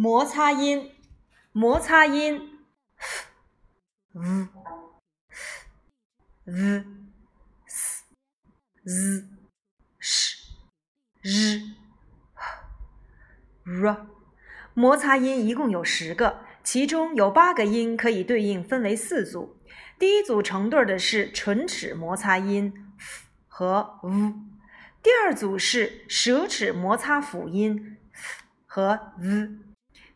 摩擦音，摩擦音，v v s z sh r。摩擦音一共有十个，其中有八个音可以对应分为四组。第一组成对的是唇齿摩擦音 f 和 v，第二组是舌齿摩擦辅音 f 和 v。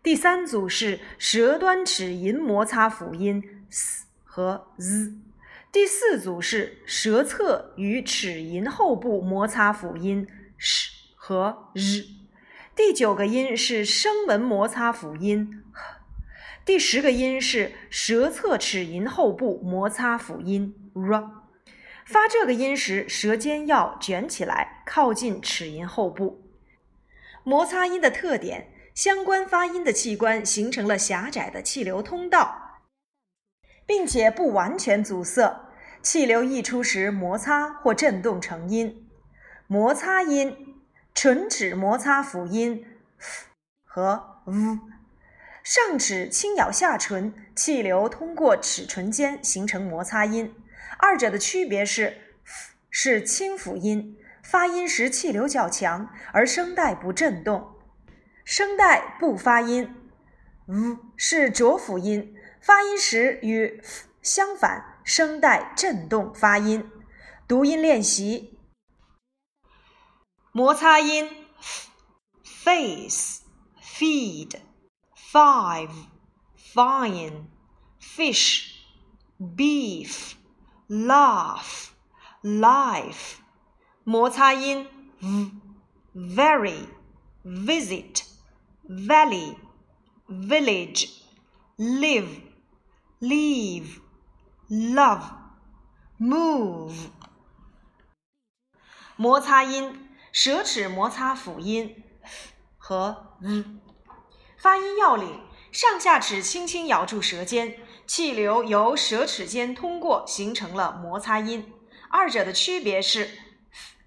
第三组是舌端齿龈摩擦辅音 s 和 z，第四组是舌侧与齿龈后部摩擦辅音 sh 和 r，第九个音是声门摩擦辅音 h，第十个音是舌侧齿龈后部摩擦辅音 r。发这个音时，舌尖要卷起来，靠近齿龈后部。摩擦音的特点。相关发音的器官形成了狭窄的气流通道，并且不完全阻塞，气流溢出时摩擦或振动成音。摩擦音，唇齿摩擦辅音 f 和 v，上齿轻咬下唇，气流通过齿唇间形成摩擦音。二者的区别是，f 是清辅音，发音时气流较强，而声带不振动。声带不发音，v 是浊辅音，发音时与 f 相反，声带振动发音。读音练习：摩擦音：face、feed、five、fine、fish、beef、laugh、life。摩擦音：v、very、visit。Valley, village, live, leave, love, move。摩擦音，舌齿摩擦辅音和 v。发音要领：上下齿轻轻咬住舌尖，气流由舌齿间通过，形成了摩擦音。二者的区别是。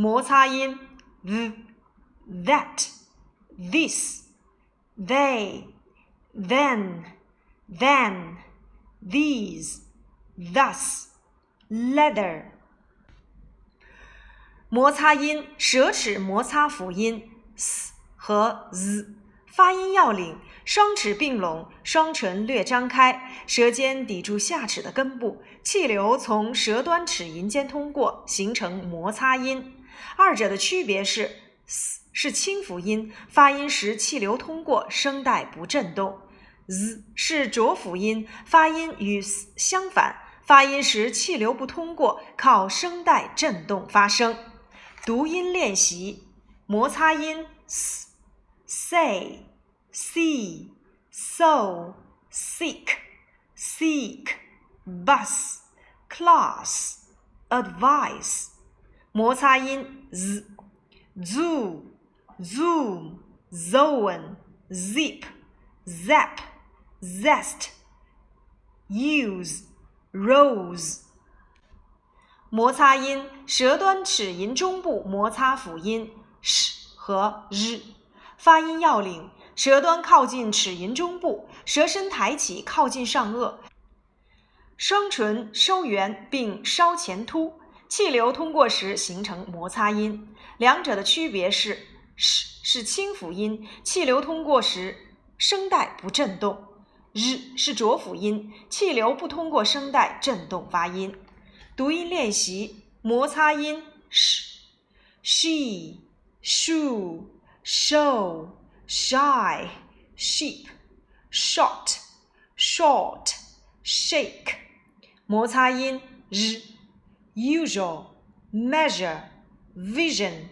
摩擦音 v、that、this、they、then、then、these、thus、leather。摩擦音舌齿摩擦辅音 s 和 z，发音要领：双齿并拢，双唇略张开，舌尖抵住下齿的根部，气流从舌端齿龈间通过，形成摩擦音。二者的区别是：s 是清辅音，发音时气流通过，声带不振动；z 是浊辅音，发音与 s 相反，发音时气流不通过，靠声带振动发声。读音练习：摩擦音 s、say、see、so、seek、seek、bus、class、advice。摩擦音 z、zoo、zoom、zone、zip、zap、zest、use、rose。摩擦音舌端齿龈中部摩擦辅音 sh 和 r，发音要领：舌端靠近齿龈中部，舌身抬起靠近上颚，双唇收圆并稍前凸。气流通过时形成摩擦音，两者的区别是：sh 是清辅音，气流通过时声带不振动；r 是浊辅音，气流不通过声带振动发音。读音练习：摩擦音 sh、she、shoe、show、shy、sheep、shot、short、shake。摩擦音 r。Usual, measure, vision,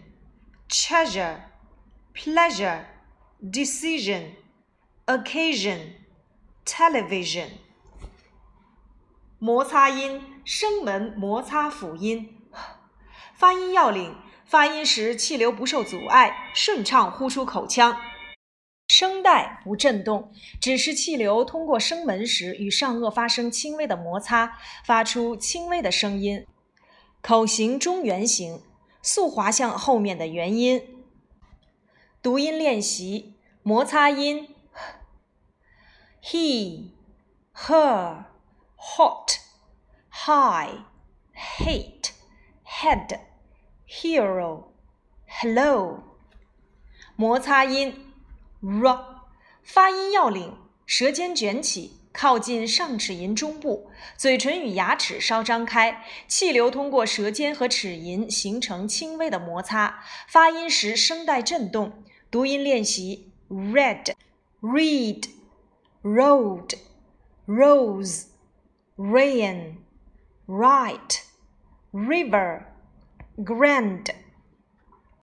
treasure, pleasure, decision, occasion, television。摩擦音，声门摩擦辅音。发音要领：发音时气流不受阻碍，顺畅呼出口腔。声带不振动，只是气流通过声门时与上颚发生轻微的摩擦，发出轻微的声音。口型中圆形，速滑向后面的元音。读音练习：摩擦音，he, her, hot, high, hate, head, hero, hello。摩擦音。r，发音要领：舌尖卷起，靠近上齿龈中部，嘴唇与牙齿稍张开，气流通过舌尖和齿龈形成轻微的摩擦。发音时声带震动。读音练习：red、read、road、rose、rain、right、river、grand。